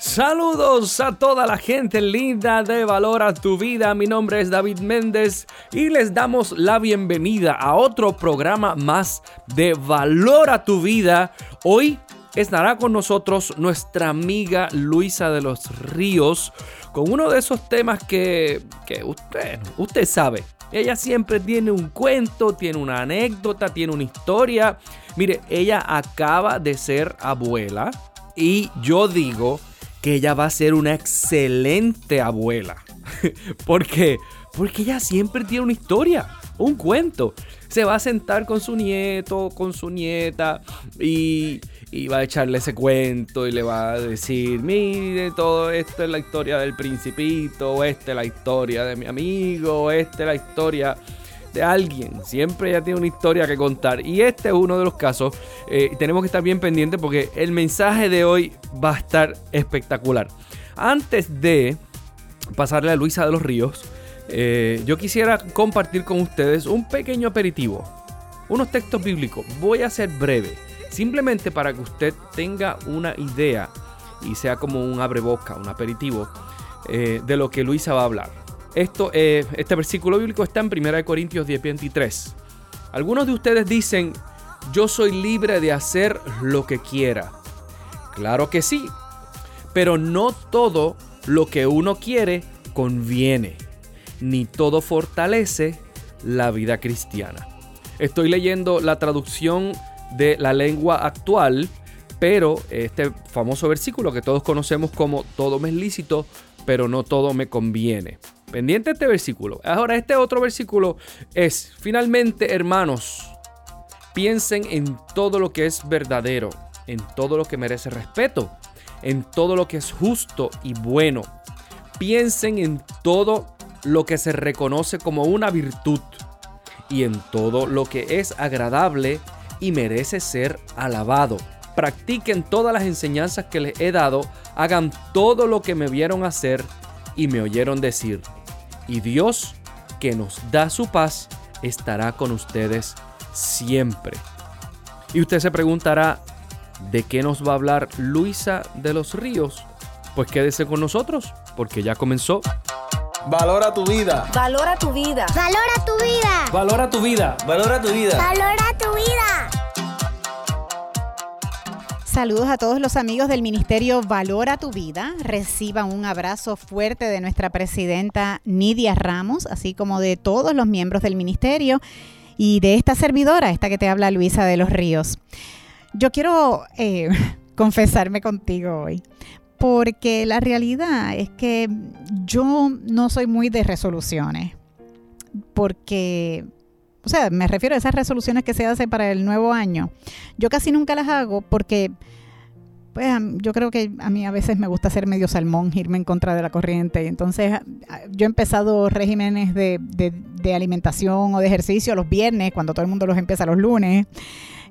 Saludos a toda la gente linda de Valora tu Vida. Mi nombre es David Méndez y les damos la bienvenida a otro programa más de Valora tu Vida. Hoy estará con nosotros nuestra amiga Luisa de los Ríos con uno de esos temas que, que usted, usted sabe. Ella siempre tiene un cuento, tiene una anécdota, tiene una historia. Mire, ella acaba de ser abuela y yo digo que ella va a ser una excelente abuela. ¿Por qué? Porque ella siempre tiene una historia, un cuento. Se va a sentar con su nieto, con su nieta y, va a echarle ese cuento y le va a decir, mire, todo esto es la historia del principito, esta es la historia de mi amigo, esta es la historia alguien. Siempre ella tiene una historia que contar. Y este es uno de los casos. Eh, tenemos que estar bien pendientes porque el mensaje de hoy va a estar espectacular. Antes de pasarle a Luisa de los Ríos, eh, yo quisiera compartir con ustedes un pequeño aperitivo. Unos textos bíblicos. Voy a ser breve. Simplemente para que usted tenga una idea y sea como un abreboca, un aperitivo eh, de lo que Luisa va a hablar. Esto, eh, este versículo bíblico está en 1 Corintios 10, 23. Algunos de ustedes dicen, yo soy libre de hacer lo que quiera. Claro que sí, pero no todo lo que uno quiere conviene, ni todo fortalece la vida cristiana. Estoy leyendo la traducción de la lengua actual, pero este famoso versículo que todos conocemos como todo me es lícito, pero no todo me conviene. Pendiente este versículo. Ahora, este otro versículo es, finalmente, hermanos, piensen en todo lo que es verdadero, en todo lo que merece respeto, en todo lo que es justo y bueno. Piensen en todo lo que se reconoce como una virtud y en todo lo que es agradable y merece ser alabado. Practiquen todas las enseñanzas que les he dado, hagan todo lo que me vieron hacer y me oyeron decir y Dios, que nos da su paz, estará con ustedes siempre. Y usted se preguntará, ¿de qué nos va a hablar Luisa de los Ríos? Pues quédese con nosotros, porque ya comenzó. Valora tu vida. Valora tu vida. Valora tu vida. Valora tu vida. Valora tu vida. Valora tu vida. Saludos a todos los amigos del Ministerio Valora tu Vida. Reciban un abrazo fuerte de nuestra presidenta Nidia Ramos, así como de todos los miembros del ministerio y de esta servidora, esta que te habla Luisa de los Ríos. Yo quiero eh, confesarme contigo hoy, porque la realidad es que yo no soy muy de resoluciones, porque o sea, me refiero a esas resoluciones que se hacen para el nuevo año. Yo casi nunca las hago porque pues yo creo que a mí a veces me gusta ser medio salmón, irme en contra de la corriente. Entonces yo he empezado regímenes de, de, alimentación o de ejercicio los viernes, cuando todo el mundo los empieza los lunes.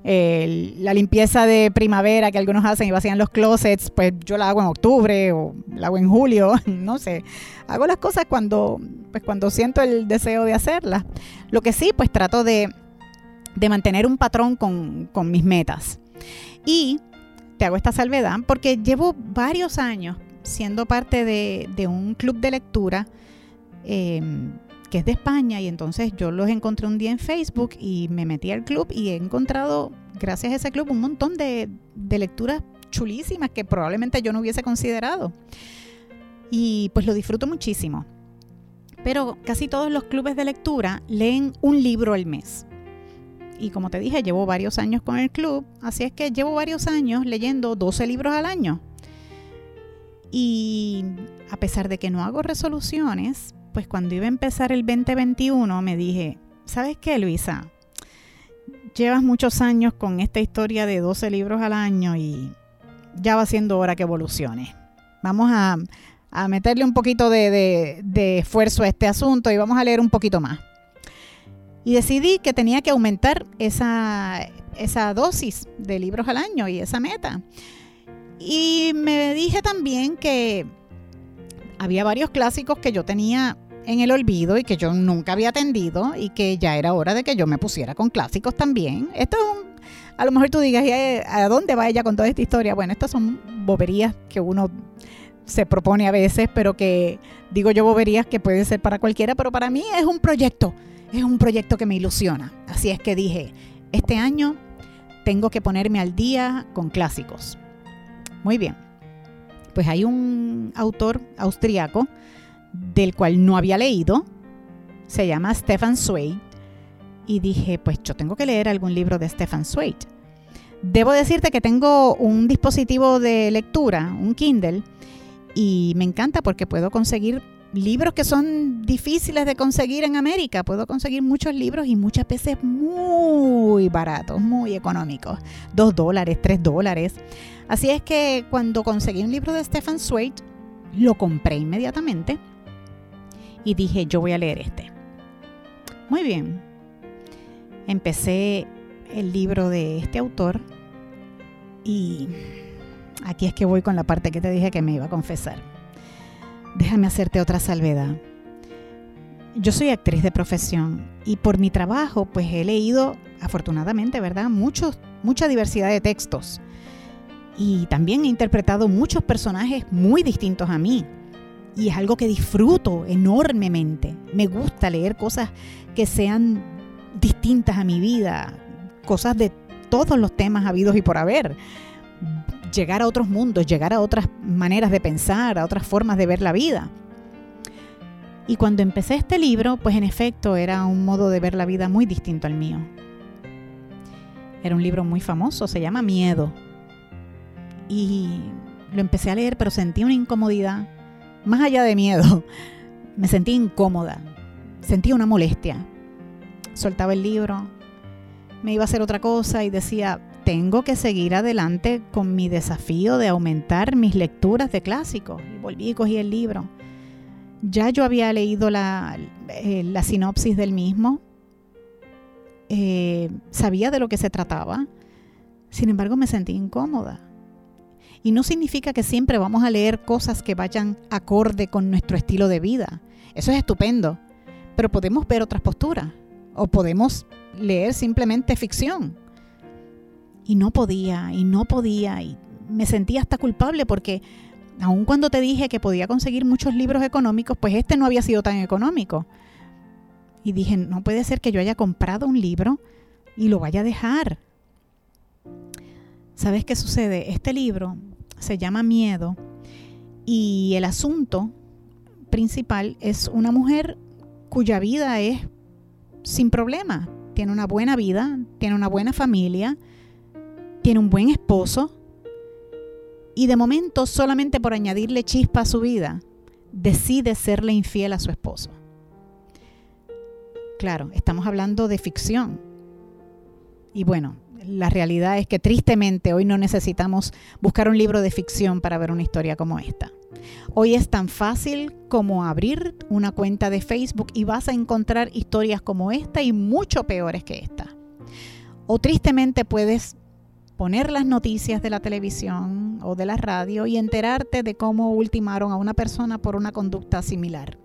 La limpieza de primavera que algunos hacen y vacían los closets, pues yo la hago en octubre o la hago en julio, no sé. Hago las cosas cuando, pues cuando siento el deseo de hacerlas. Lo que sí, pues trato de, mantener un patrón con, mis metas. Y te hago esta salvedad porque llevo varios años siendo parte de, un club de lectura em, que es de España y entonces yo los encontré un día en Facebook y me metí al club y he encontrado, gracias a ese club, un montón de, de lecturas chulísimas que probablemente yo no hubiese considerado. Y pues lo disfruto muchísimo pero casi todos los clubes de lectura leen un libro al mes. Y como te dije, llevo varios años con el club, así es que llevo varios años leyendo 12 libros al año. Y a pesar de que no hago resoluciones, pues cuando iba a empezar el 2021 me dije, ¿sabes qué, Luisa? Llevas muchos años con esta historia de 12 libros al año y ya va siendo hora que evolucione. Vamos a, a meterle un poquito de, esfuerzo a este asunto y vamos a leer un poquito más. Y decidí que tenía que aumentar esa, esa dosis de libros al año y esa meta. Y me dije también que había varios clásicos que yo tenía en el olvido y que yo nunca había atendido y que ya era hora de que yo me pusiera con clásicos también. Esto es un, a lo mejor tú digas, ¿a dónde va ella con toda esta historia? Bueno, estas son boberías que uno se propone a veces, pero que digo yo boberías que puede ser para cualquiera, pero para mí es un proyecto, es un proyecto que me ilusiona. Así es que dije, este año tengo que ponerme al día con clásicos. Muy bien. Pues hay un autor austriaco del cual no había leído, se llama Stefan Zweig, y dije, pues yo tengo que leer algún libro de Stefan Zweig. Debo decirte que tengo un dispositivo de lectura, un Kindle, y me encanta porque puedo conseguir libros que son difíciles de conseguir en América. Puedo conseguir muchos libros y muchas veces muy baratos, muy económicos. Dos dólares, tres dólares. Así es que cuando conseguí un libro de Stefan Zweig, lo compré inmediatamente y dije, yo voy a leer este. Muy bien. Empecé el libro de este autor y aquí es que voy con la parte que te dije que me iba a confesar. Déjame hacerte otra salvedad. Yo soy actriz de profesión y por mi trabajo pues he leído, afortunadamente, ¿verdad? Muchos, mucha diversidad de textos. Y también he interpretado muchos personajes muy distintos a mí. Y es algo que disfruto enormemente. Me gusta leer cosas que sean distintas a mi vida, cosas de todos los temas habidos y por haber. Llegar a otros mundos, llegar a otras maneras de pensar, a otras formas de ver la vida. Y cuando empecé este libro, pues en efecto era un modo de ver la vida muy distinto al mío. Era un libro muy famoso, se llama Miedo. Y lo empecé a leer, pero sentí una incomodidad, más allá de miedo, me sentí incómoda, sentí una molestia. Soltaba el libro, me iba a hacer otra cosa y decía, tengo que seguir adelante con mi desafío de aumentar mis lecturas de clásicos. Y volví y cogí el libro. Ya yo había leído la, eh, sinopsis del mismo, eh, sabía de lo que se trataba, sin embargo me sentí incómoda. Y no significa que siempre vamos a leer cosas que vayan acorde con nuestro estilo de vida. Eso es estupendo, pero podemos ver otras posturas o podemos leer simplemente ficción. Y no podía, y no podía, y me sentía hasta culpable porque aun cuando te dije que podía conseguir muchos libros económicos, pues este no había sido tan económico. Y dije, no puede ser que yo haya comprado un libro y lo vaya a dejar. ¿Sabes qué sucede? Este libro se llama Miedo y el asunto principal es una mujer cuya vida es sin problema, tiene una buena vida, tiene una buena familia, tiene un buen esposo y de momento solamente por añadirle chispa a su vida, decide serle infiel a su esposo. Claro, estamos hablando de ficción. Y bueno, la realidad es que tristemente hoy no necesitamos buscar un libro de ficción para ver una historia como esta. Hoy es tan fácil como abrir una cuenta de Facebook y vas a encontrar historias como esta y mucho peores que esta. O tristemente puedes poner las noticias de la televisión o de la radio y enterarte de cómo ultimaron a una persona por una conducta similar.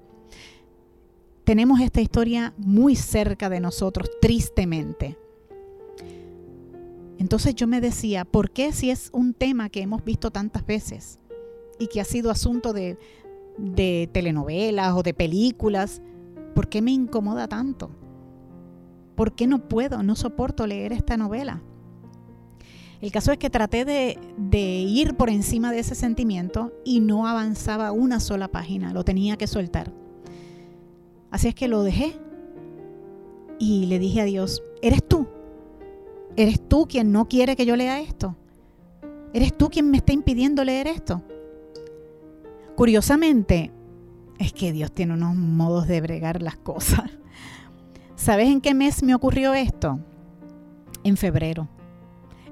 Tenemos esta historia muy cerca de nosotros, tristemente. Entonces yo me decía, ¿por qué si es un tema que hemos visto tantas veces? y que ha sido asunto de, de telenovelas o de películas, ¿por qué me incomoda tanto? ¿Por qué no puedo, no soporto leer esta novela? El caso es que traté de, de, ir por encima de ese sentimiento y no avanzaba una sola página, lo tenía que soltar. Así es que lo dejé y le dije a Dios, eres eres tú quien no quiere que yo lea esto, eres tú quien me está impidiendo leer esto. Curiosamente, es que Dios tiene unos modos de bregar las cosas. ¿Sabes en qué mes me ocurrió esto? En febrero,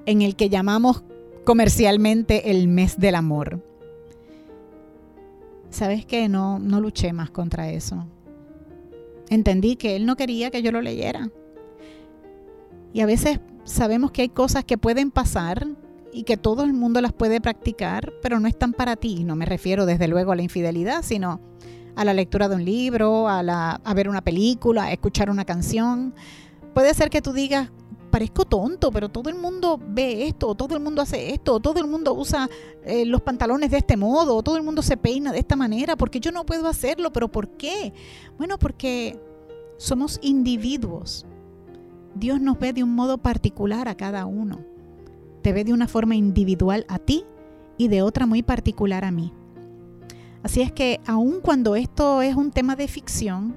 en el que llamamos comercialmente el mes del amor. ¿Sabes qué? No, no luché más contra eso. Entendí que Él no quería que yo lo leyera. Y a veces sabemos que hay cosas que pueden pasar y que todo el mundo las puede practicar, pero no están para ti. No me refiero desde luego a la infidelidad, sino a la lectura de un libro, a, la, ver una película, a escuchar una canción. Puede ser que tú digas, parezco tonto, pero todo el mundo ve esto, todo el mundo hace esto, todo el mundo usa eh, los pantalones de este modo, todo el mundo se peina de esta manera, porque yo no puedo hacerlo, pero ¿por qué? Bueno, porque somos individuos. Dios nos ve de un modo particular a cada uno. Te ve de una forma individual a ti y de otra muy particular a mí. Así es que aun cuando esto es un tema de ficción,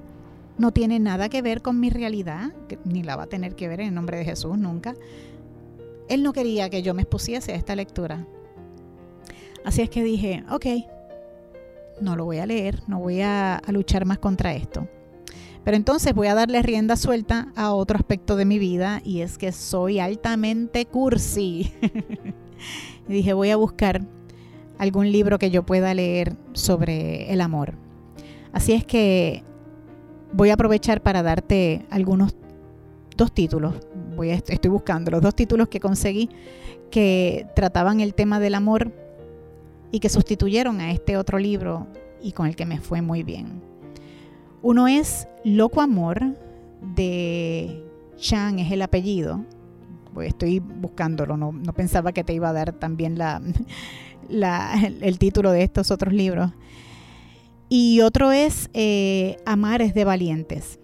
no tiene nada que ver con mi realidad, ni la va a tener que ver en el nombre de Jesús nunca. Él no quería que yo me expusiese a esta lectura. Así es que dije, ok, no lo voy a leer, no voy a, a luchar más contra esto. Pero entonces voy a darle rienda suelta a otro aspecto de mi vida y es que soy altamente cursi. dije, voy a buscar algún libro que yo pueda leer sobre el amor. Así es que voy a aprovechar para darte algunos dos títulos. Voy a, estoy buscando los dos títulos que conseguí que trataban el tema del amor y que sustituyeron a este otro libro y con el que me fue muy bien. Uno es Loco Amor de Chan, es el apellido. Estoy buscándolo, no, pensaba que te iba a dar también el título de estos otros libros. Y otro es eh, Amar es de valientes.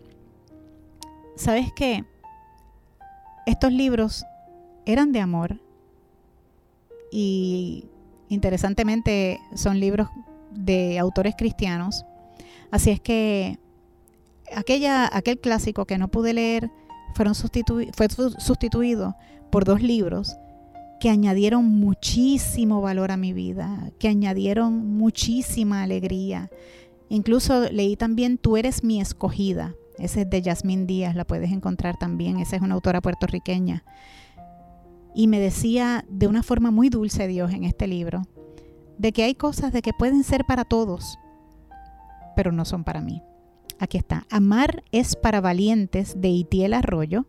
¿Sabes qué? Estos libros eran de amor y interesantemente son libros de autores cristianos. Así es que aquella, aquel clásico que no pude leer fueron fue sustituido por dos libros que añadieron muchísimo valor a mi vida, que añadieron muchísima alegría. Incluso leí también Tú eres mi escogida. Ese es de Yasmín Díaz, la puedes encontrar también. Esa es una autora puertorriqueña. Y me decía de una forma muy dulce Dios en este libro, de que hay cosas de que pueden ser para todos, pero no son para mí. Aquí está. Amar es para valientes de Itiel Arroyo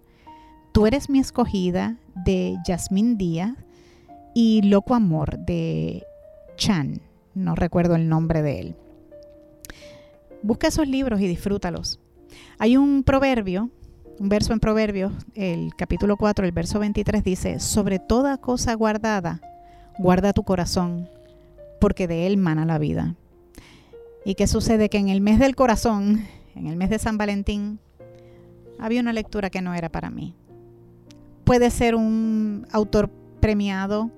Tú eres mi escogida de Yasmín Díaz y Loco Amor de Chan. No recuerdo el nombre de él. Busca esos libros y disfrútalos. Hay un proverbio, un verso en Proverbios, el capítulo 4, el verso 23 dice, sobre toda cosa guardada, guarda tu corazón, porque de él mana la vida. ¿Y qué sucede? Que en el mes del corazón, en el mes de San Valentín, había una lectura que no era para mí puede ser un autor premiado,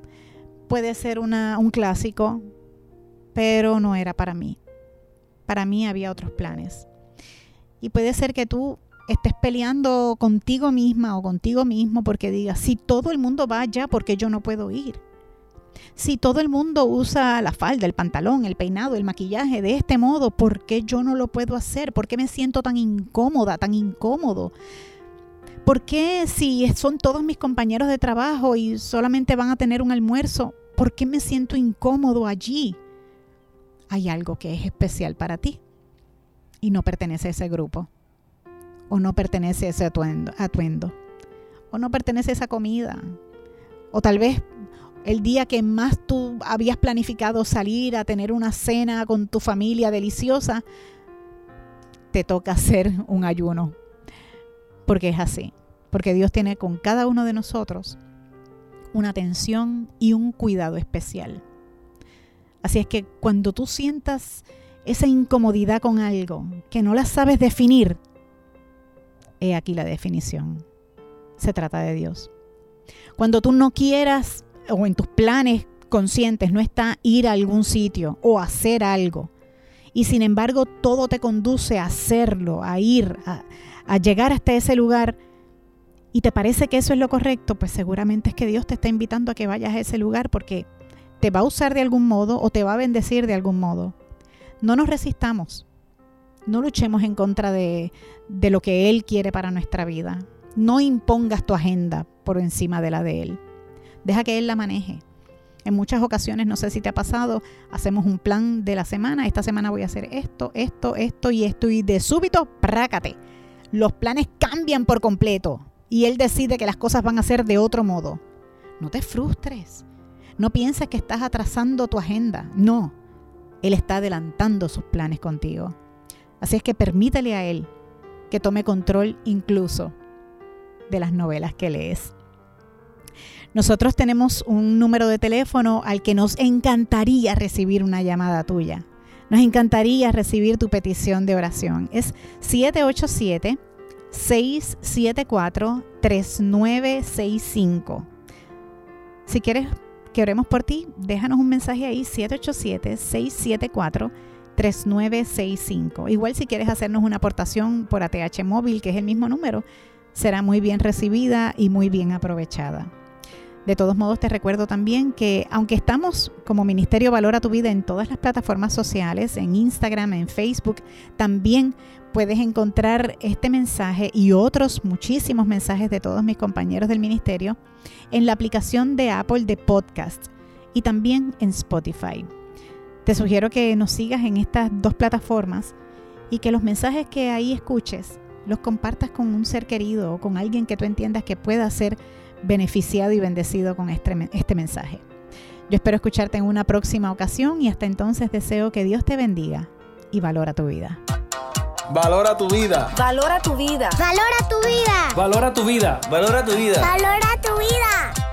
puede ser un clásico, pero no era para mí. Para mí había otros planes. Y puede ser que tú estés peleando contigo misma o contigo mismo porque digas, si todo el mundo va allá, ¿por qué yo no puedo ir? Si todo el mundo usa la falda, el pantalón, el peinado, el maquillaje de este modo, ¿por qué yo no lo puedo hacer? ¿Por qué me siento tan incómoda, tan incómodo? ¿Por qué si son todos mis compañeros de trabajo y solamente van a tener un almuerzo, por qué me siento incómodo allí? Hay algo que es especial para ti y no pertenece a ese grupo, o no pertenece a ese atuendo, atuendo, o no pertenece a esa comida, o tal vez el día que más tú habías planificado salir a tener una cena con tu familia deliciosa, te toca hacer un ayuno porque es así, porque Dios tiene con cada uno de nosotros una atención y un cuidado especial. Así es que cuando tú sientas esa incomodidad con algo que no la sabes definir, he aquí la definición. Se trata de Dios. Cuando tú no quieras o en tus planes conscientes no está ir a algún sitio o hacer algo, y sin embargo todo te conduce a hacerlo, a ir, a, llegar hasta ese lugar y te parece que eso es lo correcto, pues seguramente es que Dios te está invitando a que vayas a ese lugar porque te va a usar de algún modo o te va a bendecir de algún modo. No nos resistamos, no luchemos en contra de, de lo que Él quiere para nuestra vida. No impongas tu agenda por encima de la de Él. Deja que Él la maneje. En muchas ocasiones, no sé si te ha pasado, hacemos un plan de la semana. Esta semana voy a hacer esto, esto, esto y esto. Y de súbito, prácate los planes cambian por completo y él decide que las cosas van a ser de otro modo. No te frustres. No pienses que estás atrasando tu agenda. No. Él está adelantando sus planes contigo. Así es que permítele a Él que tome control incluso de las novelas que lees. Nosotros tenemos un número de teléfono al que nos encantaría recibir una llamada tuya. Nos encantaría recibir tu petición de oración. Es 787 674 3965. Si quieres que oremos por ti, déjanos un mensaje ahí 787 674 3965. Igual si quieres hacernos una aportación por ATH móvil, que es el mismo número, será muy bien recibida y muy bien aprovechada. De todos modos, te recuerdo también que aunque estamos como Ministerio Valora tu Vida en todas las plataformas sociales, en Instagram, en Facebook, también puedes encontrar este mensaje y otros muchísimos mensajes de todos mis compañeros del ministerio en la aplicación de Apple de Podcast y también en Spotify. Te sugiero que nos sigas en estas dos plataformas y que los mensajes que ahí escuches los compartas con un ser querido o con alguien que tú entiendas que pueda ser beneficiado y bendecido con este, este mensaje. Yo espero escucharte en una próxima ocasión y hasta entonces deseo que Dios te bendiga y valora tu vida. Valora tu vida. Valora tu vida. Valora tu vida. Valora tu vida. Valora tu vida. Valora tu vida.